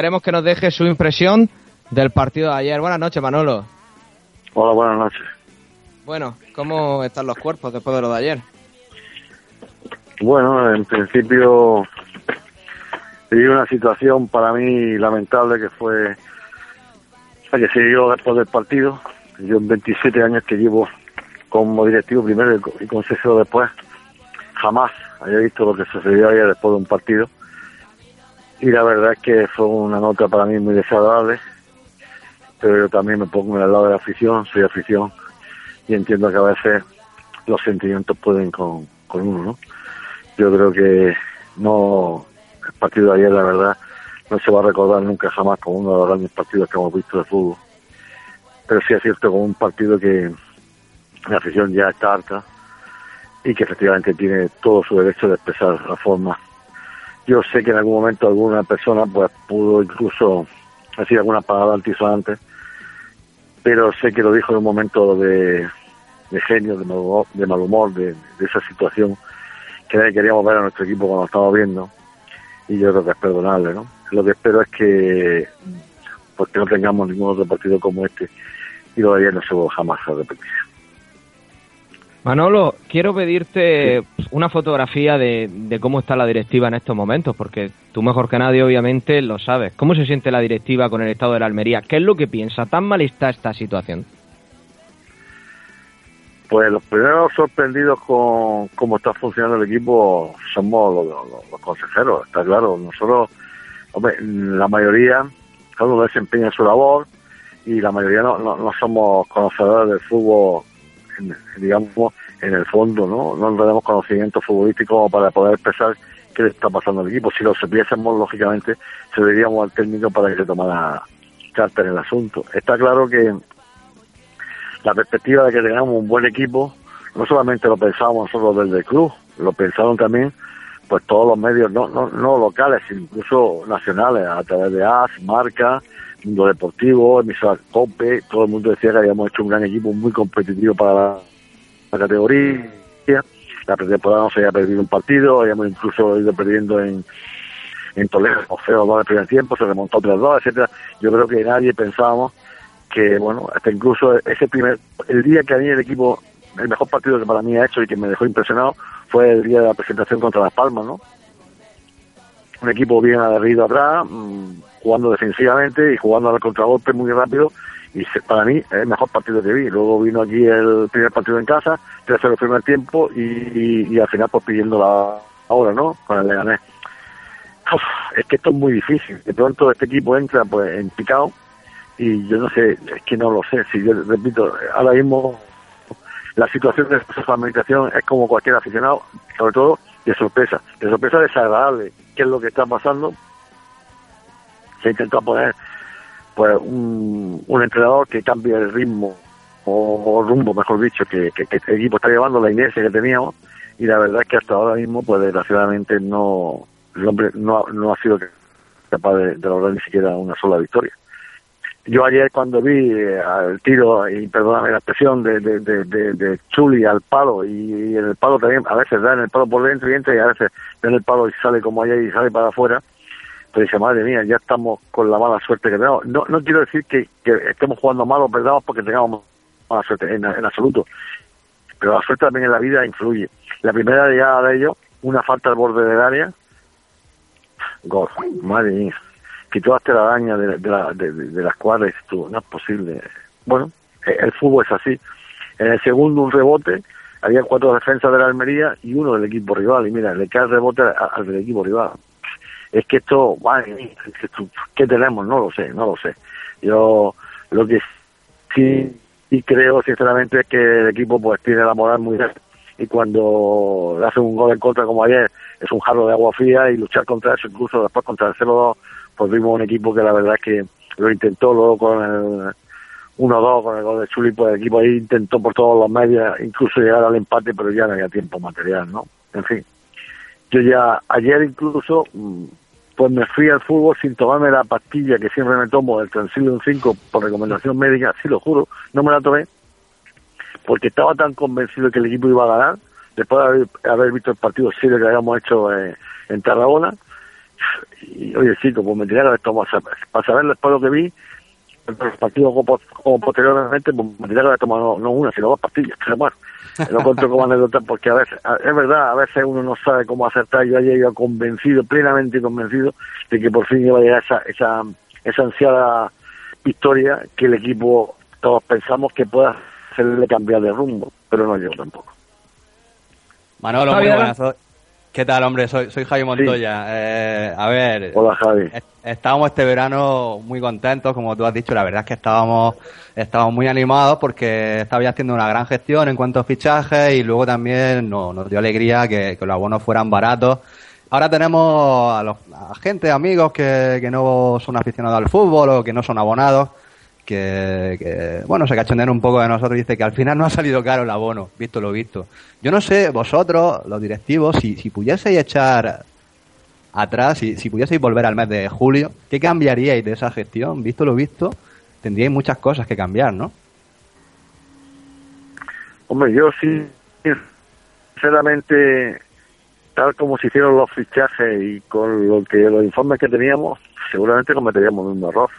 Queremos que nos deje su impresión del partido de ayer. Buenas noches, Manolo. Hola, buenas noches. Bueno, ¿cómo están los cuerpos después de lo de ayer? Bueno, en principio viví una situación para mí lamentable que fue la que se dio después del partido. Yo en 27 años que llevo como directivo primero y consejero después, jamás había visto lo que sucedió ayer después de un partido. Y la verdad es que fue una nota para mí muy desagradable, pero yo también me pongo en el lado de la afición, soy afición, y entiendo que a veces los sentimientos pueden con, con uno, ¿no? Yo creo que no, el partido de ayer, la verdad, no se va a recordar nunca jamás como uno de los grandes partidos que hemos visto de fútbol. Pero sí es cierto como un partido que la afición ya está harta y que efectivamente tiene todo su derecho de expresar la forma. Yo sé que en algún momento alguna persona pues pudo incluso decir alguna palabra antisonante, pero sé que lo dijo en un momento de, de genio, de mal humor, de, de, esa situación que nadie queríamos ver a nuestro equipo cuando lo estamos viendo y yo creo que es perdonable, ¿no? Lo que espero es que porque no tengamos ningún otro partido como este y ayer no se jamás a repetir. Manolo, quiero pedirte una fotografía de, de, cómo está la directiva en estos momentos, porque tú mejor que nadie obviamente lo sabes. ¿Cómo se siente la directiva con el estado de la Almería? ¿Qué es lo que piensa? ¿Tan mal está esta situación? Pues los primeros sorprendidos con cómo está funcionando el equipo somos los, los, los consejeros, está claro. Nosotros, hombre, la mayoría, cada uno desempeña su labor y la mayoría no, no, no somos conocedores del fútbol digamos, en el fondo, ¿no? No tenemos conocimiento futbolístico para poder expresar qué le está pasando al equipo. Si lo supiésemos, lógicamente, se diríamos al técnico para que se tomara carta en el asunto. Está claro que la perspectiva de que tengamos un buen equipo, no solamente lo pensábamos nosotros desde el club, lo pensaron también pues todos los medios, no, no, no locales, incluso nacionales, a través de AS, Marca, Mundo Deportivo, emisora COPE, todo el mundo decía que habíamos hecho un gran equipo muy competitivo para la, categoría. La pretemporada no se había perdido un partido, habíamos incluso ido perdiendo en, en Toledo, o feo dos el primer tiempo, se remontó otras dos, etcétera. Yo creo que nadie pensábamos que, bueno, hasta incluso ese primer, el día que a mí el equipo, el mejor partido que para mí ha hecho y que me dejó impresionado fue el día de la presentación contra Las Palmas, ¿no? Un equipo bien aguerrido atrás, mmm, jugando defensivamente y jugando al contragolpe muy rápido y para mí es el mejor partido que vi. Luego vino aquí el primer partido en casa, 3 el primer tiempo y, al final pues pidiendo la hora, ¿no? Con el Leganés. Es que esto es muy difícil. De pronto este equipo entra pues en picado y yo no sé, es que no lo sé. Si yo repito, ahora mismo la situación de esta administración es como cualquier aficionado, sobre todo de sorpresa, de sorpresa desagradable. ¿Qué es lo que está pasando? Se ha intentado poner pues un, un entrenador que cambie el ritmo o, rumbo, mejor dicho, que, que, el equipo está llevando, la inercia que teníamos, y la verdad es que hasta ahora mismo, pues desgraciadamente no, el hombre no, no ha sido capaz de, lograr ni siquiera una sola victoria. Yo ayer cuando vi eh, el tiro, y perdóname la expresión, de, de, de, de, Chuli al palo, y, en el palo también, a veces da en el palo por dentro y entra, y a veces da en el palo y sale como ayer y sale para afuera, pues dice, madre mía, ya estamos con la mala suerte que tenemos. No, no quiero decir que, que estemos jugando mal o perdamos porque tengamos mala suerte, en, absoluto. Pero la suerte también en la vida influye. La primera llegada de ellos, una falta al borde del área, gol, madre mía. Quitó hasta la daña de, de, la, de, de las cuadras estuvo, no es posible. Bueno, el fútbol es así. En el segundo, un rebote, había cuatro defensas de la Almería y uno del equipo rival. Y mira, le cae el rebote al, al del equipo rival es que esto, madre ¿qué tenemos? No lo sé, no lo sé. Yo lo que sí, sí creo sinceramente es que el equipo pues tiene la moral muy bien y cuando le hace un gol en contra como ayer es un jarro de agua fría y luchar contra eso incluso después contra el 0-2 pues vimos un equipo que la verdad es que lo intentó luego con el 1-2 con el gol de Chuli pues el equipo ahí intentó por todos los medios incluso llegar al empate pero ya no había tiempo material ¿no? en fin yo ya ayer incluso pues me fui al fútbol sin tomarme la pastilla que siempre me tomo del Transilium 5 por recomendación médica, sí lo juro, no me la tomé porque estaba tan convencido que el equipo iba a ganar después de haber, haber visto el partido serio que habíamos hecho eh, en Tarragona y oye, chico, pues me haber tomado, para saber después lo que vi, los partidos como, posteriormente, pues me que haber tomado no, una, sino dos pastillas, pero bueno, lo cuento como anécdota porque a veces, es verdad, a veces uno no sabe cómo acertar, yo ayer iba convencido, plenamente convencido, de que por fin iba a llegar esa, esa, esa ansiada victoria que el equipo, todos pensamos que pueda hacerle cambiar de rumbo, pero no llegó tampoco. Manolo, muy buenas. ¿Qué tal, hombre? Soy, soy Javi Montoya. Eh, a ver. Hola, Javi. Estábamos este verano muy contentos, como tú has dicho. La verdad es que estábamos, estábamos muy animados porque estaba haciendo una gran gestión en cuanto a fichajes y luego también nos dio alegría que, los abonos fueran baratos. Ahora tenemos a, los, a gente, amigos que, que no son aficionados al fútbol o que no son abonados que, bueno, se cachondean un poco de nosotros y dice que al final no ha salido caro el abono, visto lo visto. Yo no sé, vosotros, los directivos, si, si pudieseis echar atrás, si, si pudieseis volver al mes de julio, ¿qué cambiaríais de esa gestión? Visto lo visto, tendríais muchas cosas que cambiar, ¿no? Hombre, yo sí, sinceramente, tal como se hicieron los fichajes y con lo que los informes que teníamos, seguramente cometeríamos un error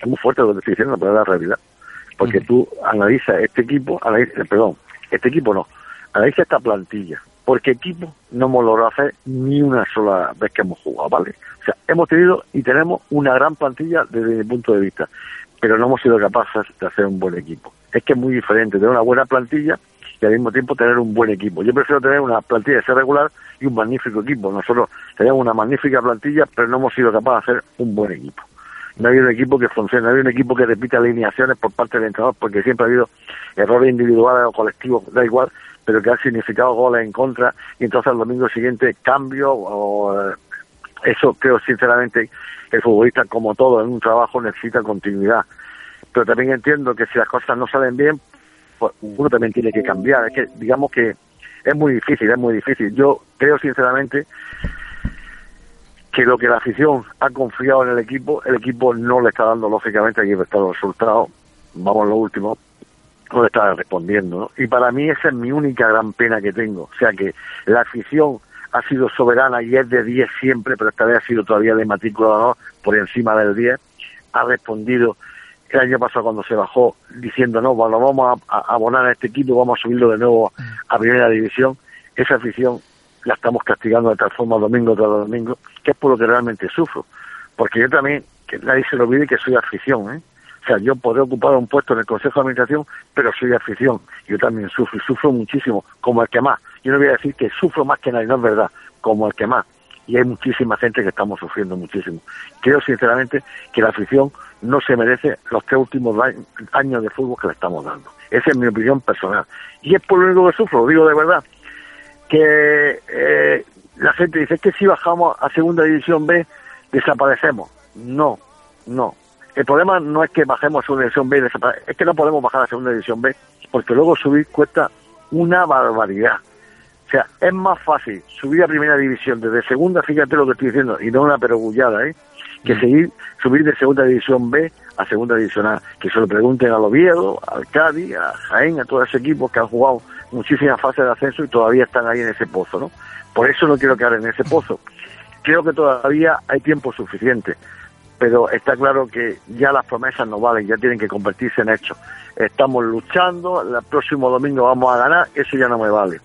es muy fuerte lo que estoy diciendo, pero es la realidad. Porque tú analizas este equipo, analiza, perdón, este equipo no, analiza esta plantilla. Porque equipo no hemos logrado hacer ni una sola vez que hemos jugado, ¿vale? O sea, hemos tenido y tenemos una gran plantilla desde mi punto de vista, pero no hemos sido capaces de hacer un buen equipo. Es que es muy diferente tener una buena plantilla y al mismo tiempo tener un buen equipo. Yo prefiero tener una plantilla de ser regular y un magnífico equipo. Nosotros tenemos una magnífica plantilla, pero no hemos sido capaces de hacer un buen equipo no ha habido un equipo que funcione, no ha habido un equipo que repita alineaciones por parte del entrenador, porque siempre ha habido errores individuales o colectivos, da igual, pero que ha significado goles en contra, y entonces el domingo siguiente cambio, o eh, eso creo sinceramente el futbolista, como todo en un trabajo, necesita continuidad. Pero también entiendo que si las cosas no salen bien, pues uno también tiene que cambiar. Es que, digamos que es muy difícil, es muy difícil. Yo creo sinceramente que lo que la afición ha confiado en el equipo, el equipo no le está dando, lógicamente, aquí está los resultados, vamos a lo último, no le está respondiendo. Y para mí esa es mi única gran pena que tengo. O sea que la afición ha sido soberana y es de 10 siempre, pero esta vez ha sido todavía de matrícula ¿no? por encima del 10. Ha respondido el año pasado cuando se bajó diciendo, no, bueno, vamos a, a abonar a este equipo, vamos a subirlo de nuevo a primera división. Esa afición la estamos castigando de tal forma domingo tras domingo, que es por lo que realmente sufro. Porque yo también, que nadie se lo olvide que soy afición, ¿eh? O sea, yo podré ocupar un puesto en el Consejo de Administración, pero soy afición. Yo también sufro y sufro muchísimo, como el que más. Yo no voy a decir que sufro más que nadie, no es verdad, como el que más. Y hay muchísima gente que estamos sufriendo muchísimo. Creo sinceramente que la afición no se merece los tres últimos años de fútbol que le estamos dando. Esa es mi opinión personal. Y es por lo único que sufro, digo de verdad que eh, la gente dice que si bajamos a segunda división B desaparecemos. No, no. El problema no es que bajemos a segunda división B, es que no podemos bajar a segunda división B porque luego subir cuesta una barbaridad. O sea, es más fácil subir a primera división desde segunda, fíjate lo que estoy diciendo, y no una perogullada, ¿eh? que mm. seguir, subir de segunda división B a segunda división A. Que se lo pregunten al Oviedo, al Cádiz, a Jaén, a todos esos equipos que han jugado muchísimas fases de ascenso y todavía están ahí en ese pozo, ¿no? Por eso no quiero quedar en ese pozo. Creo que todavía hay tiempo suficiente, pero está claro que ya las promesas no valen, ya tienen que convertirse en hechos. Estamos luchando, el próximo domingo vamos a ganar, eso ya no me vale.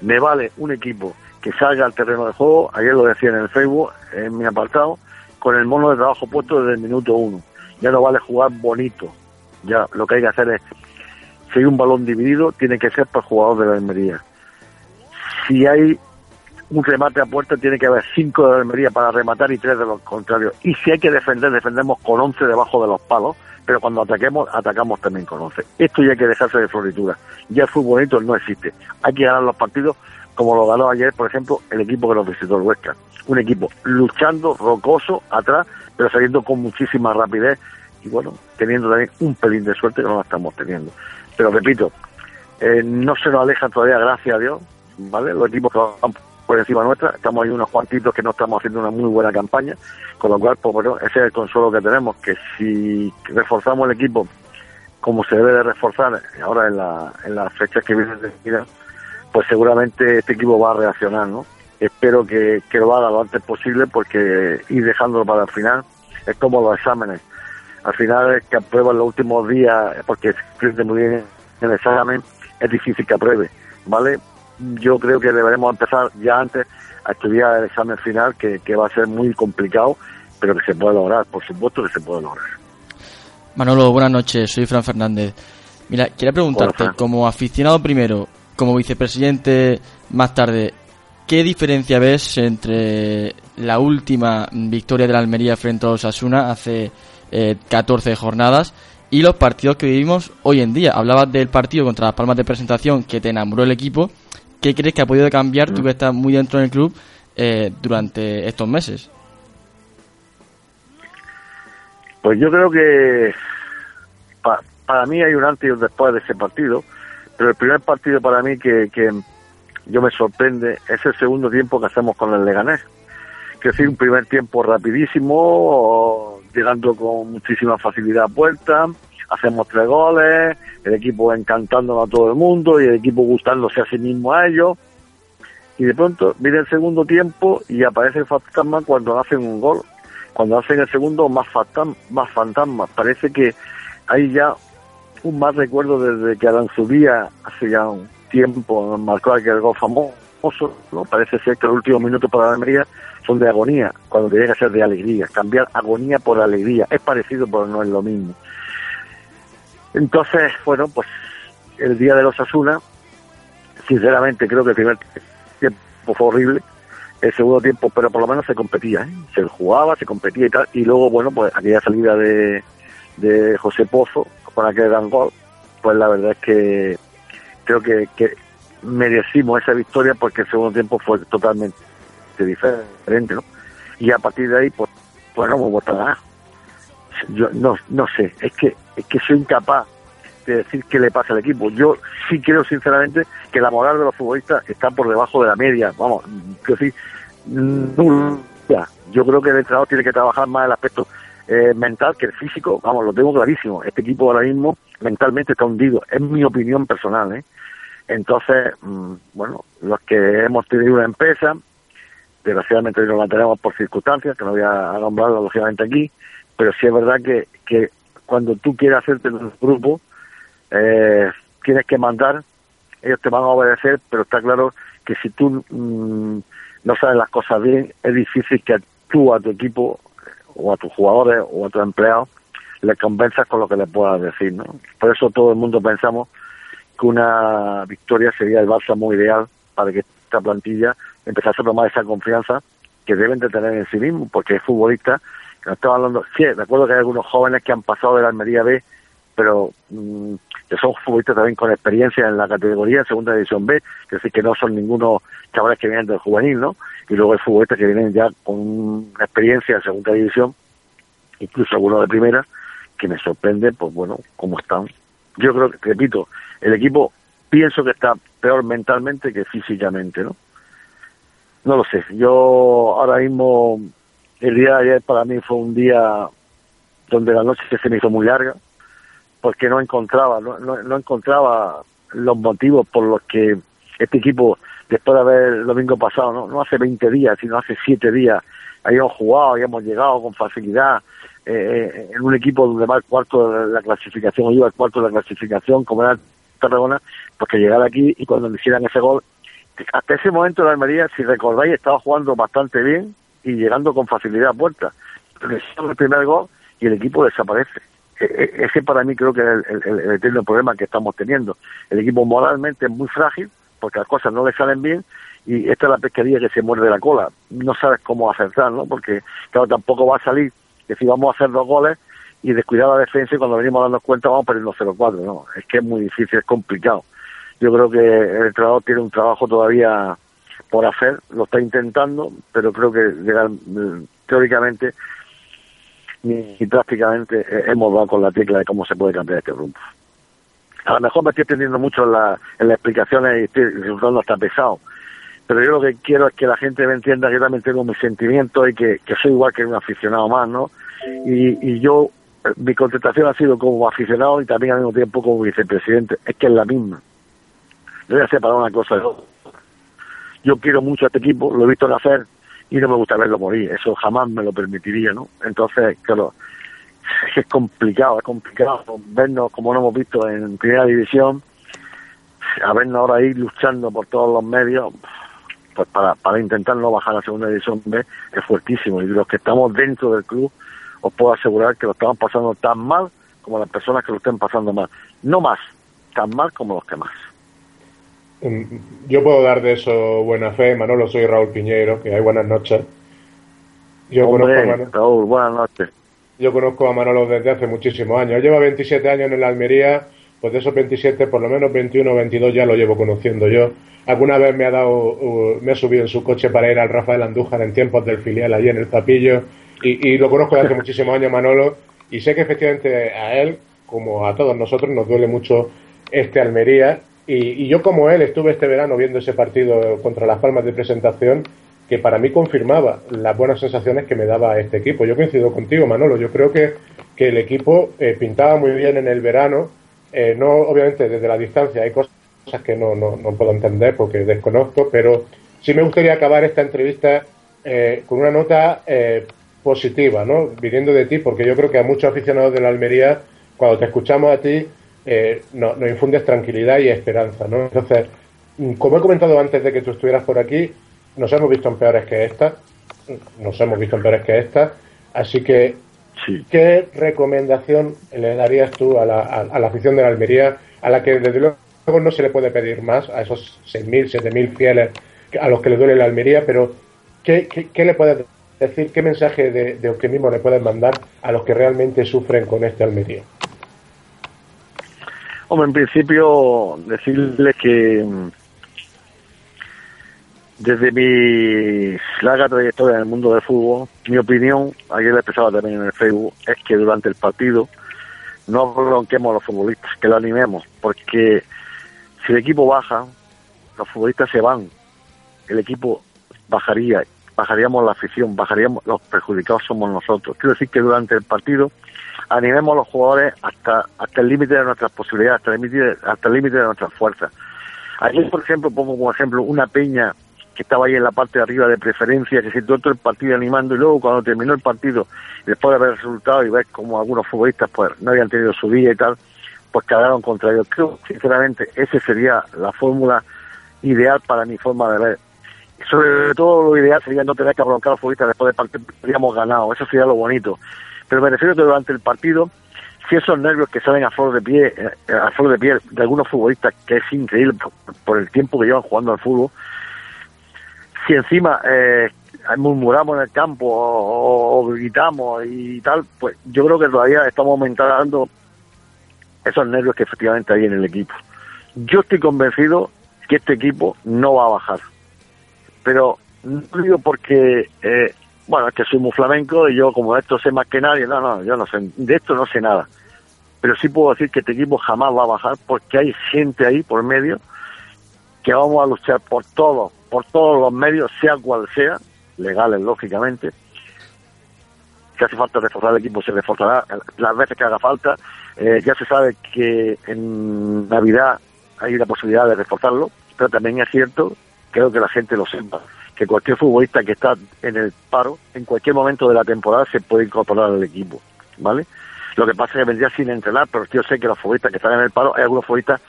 Me vale un equipo que salga al terreno de juego, ayer lo decía en el Facebook, en mi apartado, con el mono de trabajo puesto desde el minuto uno. Ya no vale jugar bonito, ya lo que hay que hacer es si hay un balón dividido, tiene que ser para jugador de la Almería. Si hay un remate a puerta, tiene que haber cinco de la Almería para rematar y tres de los contrarios. Y si hay que defender, defendemos con once debajo de los palos, pero cuando ataquemos, atacamos también con once. Esto ya hay que dejarse de floritura. Ya el fútbol bonito no existe. Hay que ganar los partidos como lo ganó ayer, por ejemplo, el equipo que nos visitó el Huesca. Un equipo luchando, rocoso, atrás, pero saliendo con muchísima rapidez y bueno, teniendo también un pelín de suerte que no la estamos teniendo. Pero repito, eh, no se nos aleja todavía, gracias a Dios, ¿vale? Los equipos que van por encima nuestra, estamos ahí unos cuantitos que no estamos haciendo una muy buena campaña, con lo cual, pues bueno, ese es el consuelo que tenemos, que si reforzamos el equipo como se debe de reforzar ahora en, la, en las fechas que vienen de vida, pues seguramente este equipo va a reaccionar, ¿no? espero que, que lo haga lo antes posible porque ir dejándolo para el final es como los exámenes. Al final es que aprueba los últimos días porque se muy bien en el examen, es difícil que apruebe, ¿vale? Yo creo que deberemos empezar ya antes a estudiar el examen final, que, que va a ser muy complicado, pero que se puede lograr, por supuesto que se puede lograr. Manolo, buenas noches, soy Fran Fernández. Mira, quería preguntarte, como aficionado primero, como vicepresidente más tarde, ¿qué diferencia ves entre la última victoria de la Almería frente a los Asuna hace 14 eh, jornadas y los partidos que vivimos hoy en día? Hablabas del partido contra las Palmas de presentación que te enamoró el equipo. ¿Qué crees que ha podido cambiar tú mm. que estás muy dentro del club eh, durante estos meses? Pues yo creo que para mí hay un antes y un después de ese partido, pero el primer partido para mí que, que yo me sorprende es el segundo tiempo que hacemos con el Leganés. Que decir, un primer tiempo rapidísimo, llegando con muchísima facilidad a puerta, hacemos tres goles, el equipo encantando a todo el mundo y el equipo gustándose a sí mismo a ellos. Y de pronto viene el segundo tiempo y aparece el fantasma cuando hacen un gol. Cuando hacen el segundo, más, fantasma, más fantasmas. Parece que hay ya un más recuerdo desde que Aranzubía hace ya un tiempo marcó aquel gol famoso, ¿no? Parece ser que los últimos minutos para la Almería son de agonía, cuando tiene que ser de alegría, cambiar agonía por alegría, es parecido pero no es lo mismo. Entonces, bueno, pues el día de los Asuna, sinceramente creo que el primer tiempo fue horrible, el segundo tiempo, pero por lo menos se competía, ¿eh? se jugaba, se competía y tal, y luego, bueno, pues aquella salida de, de José Pozo, con aquel gran gol, pues la verdad es que creo que, que merecimos esa victoria porque el segundo tiempo fue totalmente diferente, ¿no? Y a partir de ahí, pues, pues no hemos vuelto nada. Yo no, no sé, es que, es que soy incapaz de decir qué le pasa al equipo. Yo sí creo sinceramente que la moral de los futbolistas está por debajo de la media. Vamos, que sí, Yo creo que el entrenador tiene que trabajar más el aspecto eh, mental que el físico, vamos, lo tengo clarísimo. Este equipo ahora mismo mentalmente está hundido, es mi opinión personal. ¿eh? Entonces, mm, bueno, los que hemos tenido una empresa, desgraciadamente no la tenemos por circunstancias, que no voy a nombrarlo lógicamente aquí, pero sí es verdad que, que cuando tú quieres hacerte un grupo, eh, tienes que mandar, ellos te van a obedecer, pero está claro que si tú mm, no sabes las cosas bien, es difícil que tú a tu equipo o a tus jugadores o a tus empleados les convenzas con lo que les puedas decir, ¿no? Por eso todo el mundo pensamos que una victoria sería el bálsamo ideal para que esta plantilla empezase a tomar esa confianza que deben de tener en sí mismo, porque es futbolista, estamos hablando, sí, recuerdo que hay algunos jóvenes que han pasado de la Almería B, pero mm, que son futbolistas también con experiencia en la categoría, segunda división B, que decir que no son ningunos chavales que vienen del juvenil, ¿no? Y luego hay futbolistas que vienen ya con experiencia en segunda división, incluso algunos de primera, que me sorprende, pues bueno, cómo están. Yo creo que, repito, el equipo pienso que está peor mentalmente que físicamente, ¿no? No lo sé, yo ahora mismo, el día de ayer para mí fue un día donde la noche se me hizo muy larga, porque no encontraba, no, no, encontraba los motivos por los que este equipo, después de haber el domingo pasado, no, no hace 20 días, sino hace 7 días, habíamos jugado, habíamos llegado con facilidad eh, eh, en un equipo donde va el cuarto de la clasificación, o iba el cuarto de la clasificación, como era Tarragona, pues llegar aquí y cuando me hicieran ese gol, hasta ese momento la Almería, si recordáis, estaba jugando bastante bien y llegando con facilidad a puerta. Pero el primer gol y el equipo desaparece. E, e, ese para mí creo que es el, eterno problema que estamos teniendo. El equipo moralmente es muy frágil porque las cosas no le salen bien y esta es la pesquería que se muerde la cola. No sabes cómo acertar, ¿no? Porque, claro, tampoco va a salir que si vamos a hacer dos goles y descuidar la defensa y cuando venimos dando cuenta vamos perdiendo 0-4, ¿no? Es que es muy difícil, es complicado. Yo creo que el entrenador tiene un trabajo todavía por hacer, lo está intentando, pero creo que teóricamente y prácticamente hemos dado con la tecla de cómo se puede cambiar este rumbo. A lo mejor me estoy extendiendo mucho en, la, en las explicaciones y estoy resultando hasta pesado, pero yo lo que quiero es que la gente me entienda que yo también tengo mis sentimientos y que, soy igual que un aficionado más, ¿no? Y, yo, mi contestación ha sido como aficionado y también al mismo tiempo como vicepresidente, es que es la misma. Yo voy a separar una cosa de otra. Yo quiero mucho a este equipo, lo he visto nacer y no me gusta verlo morir, eso jamás me lo permitiría, ¿no? Entonces, claro, es complicado, es complicado vernos como lo hemos visto en primera división, a vernos ahora ahí luchando por todos los medios, pues para, para intentar no bajar a segunda división B es fuertísimo y los que estamos dentro del club os puedo asegurar que lo estamos pasando tan mal como las personas que lo estén pasando mal, no más, tan mal como los que más. Yo puedo dar de eso buena fe, Manolo, soy Raúl Piñeiro, que hay buenas noches. Yo conozco a Manolo, Raúl, buenas noches. Yo conozco a Manolo desde hace muchísimos años. Lleva 27 años en la Almería, pues de esos 27, por lo menos 21 o 22 ya lo llevo conociendo yo. Alguna vez me ha dado, me ha subido en su coche para ir al Rafael Andújar en tiempos del filial allí en el Tapillo. Y, y lo conozco desde hace muchísimos años, Manolo, y sé que efectivamente a él, como a todos nosotros, nos duele mucho este Almería y, yo como él estuve este verano viendo ese partido contra las Palmas de presentación que para mí confirmaba las buenas sensaciones que me daba este equipo. Yo coincido contigo, Manolo. Yo creo que, que el equipo eh, pintaba muy bien en el verano. Eh, no, obviamente, desde la distancia hay cosas que no, no, no, puedo entender porque desconozco, pero sí me gustaría acabar esta entrevista eh, con una nota positiva, ¿no? Viniendo de ti, porque yo creo que a muchos aficionados de la Almería, cuando te escuchamos a ti, eh, nos infundes tranquilidad y esperanza, ¿no? Entonces, mm, como he comentado antes de que tú estuvieras por aquí, nos hemos visto en peores que esta, nos hemos visto en peores que esta, así que, ¿qué recomendación le darías tú a la, a, la afición de la Almería, a la que desde luego no se le puede pedir más, a esos 6.000, 7.000 fieles a los que le duele la Almería, pero ¿qué, qué, le puedes decir, qué mensaje de, de optimismo le puedes mandar a los que realmente sufren con este Almería? Hombre, en principio, decirles que mm, desde mi larga trayectoria en el mundo del fútbol, mi opinión, ayer la expresaba también en el Facebook, es que durante el partido no bronquemos a los futbolistas, que lo animemos, porque si el equipo baja, los futbolistas se van, el equipo bajaría, bajaríamos la afición, bajaríamos, los perjudicados somos nosotros. Quiero decir que durante el partido animemos a los jugadores hasta hasta el límite de nuestras posibilidades, hasta el límite hasta el límite de nuestras fuerzas. Ayer, por ejemplo, pongo como ejemplo una peña que estaba ahí en la parte de arriba de preferencia, que se todo el partido animando y luego cuando terminó el partido, después de ver el resultado y ver como algunos futbolistas pues no habían tenido su día y tal, pues quedaron contra ellos. Creo, sinceramente, esa sería la fórmula ideal para mi forma de ver. Sobre todo lo ideal sería no tener que broncar a los futbolistas después del partido, habríamos ganado, eso sería lo bonito. Pero me refiero que durante el partido, si esos nervios que salen a flor de pie, eh, a flor de piel de algunos futbolistas, que es increíble por, el tiempo que llevan jugando al fútbol, si encima eh, murmuramos en el campo o, gritamos y tal, pues yo creo que todavía estamos aumentando esos nervios que efectivamente hay en el equipo. Yo estoy convencido que este equipo no va a bajar. Pero no digo porque eh, bueno, es que soy muy flamenco y yo como esto sé más que nadie, no, no, yo no sé, de esto no sé nada. Pero sí puedo decir que este equipo jamás va a bajar porque hay gente ahí por medio que vamos a luchar por todo, por todos los medios, sea cual sea, legales lógicamente. Si hace falta reforzar el equipo, se reforzará las veces que haga falta. Eh, ya se sabe que en Navidad hay la posibilidad de reforzarlo, pero también es cierto, creo que la gente lo sepa que cualquier futbolista que está en el paro, en cualquier momento de la temporada, se puede incorporar al equipo, ¿vale? Lo que pasa es que vendría sin entrenar, pero yo sé que los futbolistas que están en el paro, hay algunos futbolistas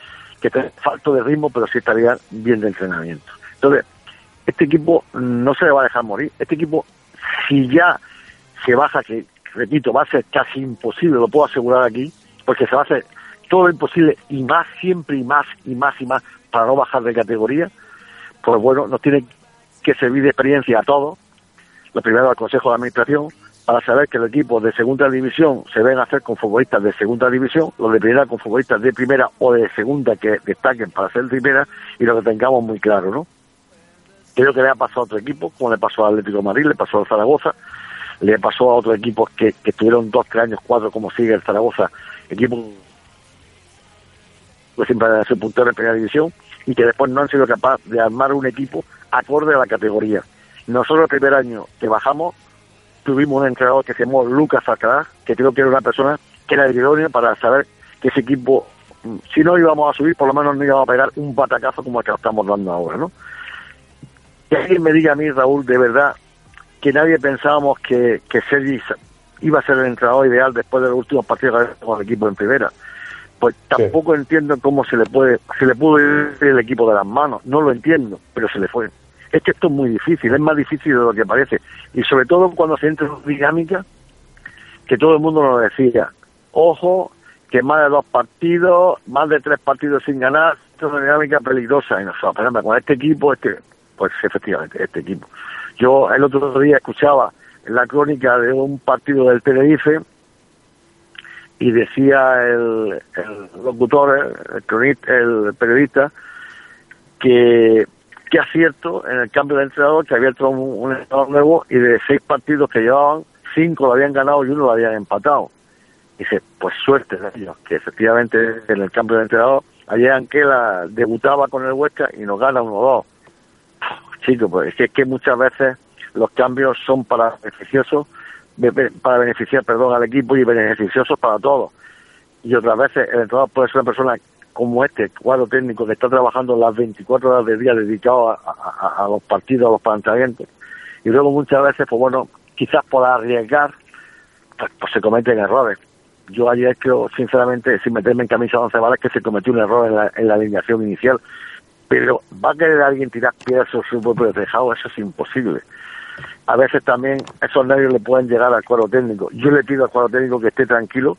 que están falto de ritmo, pero sí estarían bien de entrenamiento. Entonces, este equipo no se le va a dejar morir. Este equipo, si ya se baja, que repito, va a ser casi imposible, lo puedo asegurar aquí, porque se va a hacer todo lo imposible y más, siempre y más y más y más para no bajar de categoría, pues bueno, nos tiene que servir de experiencia a todos, lo primero al Consejo de Administración, para saber que los equipos de segunda división se ven hacer con futbolistas de segunda división, los de primera con futbolistas de primera o de segunda que destaquen para ser primera y lo que tengamos muy claro, ¿no? Creo que le ha pasado a otro equipo, como le pasó al Atlético Madrid, le pasó al Zaragoza, le pasó a otros equipos que, que estuvieron dos, tres años, cuatro, como sigue el Zaragoza, equipo que siempre ha puntero en primera división y que después no han sido capaces de armar un equipo acorde a la categoría. Nosotros el primer año que bajamos tuvimos un entrenador que se llamó Lucas Alcaraz, que creo que era una persona que era idónea para saber que ese equipo, si no íbamos a subir, por lo menos no íbamos a pegar un batacazo como el que estamos dando ahora, ¿no? que alguien me diga a mí, Raúl, de verdad, que nadie pensábamos que, que Sergi iba a ser el entrenador ideal después de los últimos partidos con el equipo en primera. Pues tampoco entiendo cómo se le puede, se le pudo ir el equipo de las manos. No lo entiendo, pero se le fue. Es que esto es muy difícil, es más difícil de lo que parece. Y sobre todo cuando se entra en dinámica, que todo el mundo nos decía, ojo, que más de dos partidos, más de tres partidos sin ganar, esto es una dinámica peligrosa. Y nosotros, pero con este equipo, este, pues efectivamente, este equipo. Yo el otro día escuchaba la crónica de un partido del Tenerife y decía el, locutor, el, el periodista, que, que acierto en el cambio de entrenador, que había entrado un, entrenador nuevo y de seis partidos que llevaban, cinco lo habían ganado y uno lo habían empatado. Y dice, pues suerte que efectivamente en el cambio de entrenador, ayer Anquela debutaba con el Huesca y nos gana uno dos. Chico, pues es que, es que muchas veces los cambios son para beneficiosos, para beneficiar, perdón, al equipo y beneficiosos para todos. Y otras veces el entrenador puede ser una persona como este cuadro técnico que está trabajando las 24 horas del día dedicado a, los partidos, a los planteamientos. Y luego muchas veces, pues bueno, quizás por arriesgar, pues, pues se cometen errores. Yo ayer creo, sinceramente, sin meterme en camisa de once balas, que se cometió un error en la, en la alineación inicial. Pero va a querer alguien tirar piedras sobre su propio tejado, eso es imposible a veces también esos nervios le pueden llegar al cuadro técnico. Yo le pido al cuadro técnico que esté tranquilo,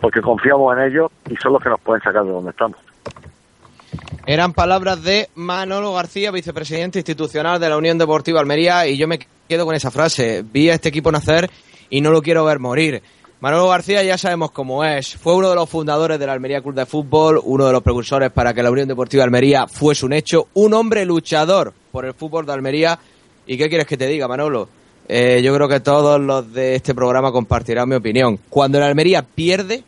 porque confiamos en ellos y son los que nos pueden sacar de donde estamos. Eran palabras de Manolo García, vicepresidente institucional de la Unión Deportiva Almería, y yo me quedo con esa frase. Vi a este equipo nacer y no lo quiero ver morir. Manolo García ya sabemos cómo es. Fue uno de los fundadores del Almería Club de Fútbol, uno de los precursores para que la Unión Deportiva Almería fuese un hecho, un hombre luchador por el fútbol de Almería ¿Y qué quieres que te diga, Manolo? Eh, yo creo que todos los de este programa compartirán mi opinión. Cuando el Almería pierde,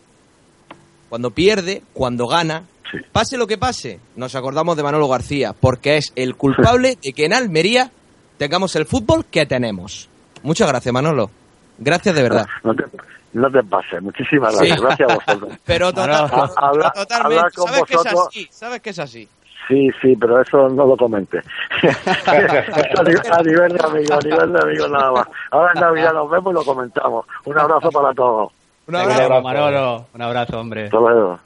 cuando pierde, cuando gana, pase lo que pase, nos acordamos de Manolo García, porque es el culpable de que en Almería tengamos el fútbol que tenemos. Muchas gracias, Manolo. Gracias de verdad. No te, pases, muchísimas gracias. Gracias a vosotros. Pero totalmente, sabes que es así, sabes que es así. Sí, sí, pero eso no lo comente. a nivel de amigo, a nivel de amigo nada más. Ahora en Navidad nos vemos y lo comentamos. Un abrazo para todos. Un abrazo, Manolo. Un abrazo, hombre. Hasta luego.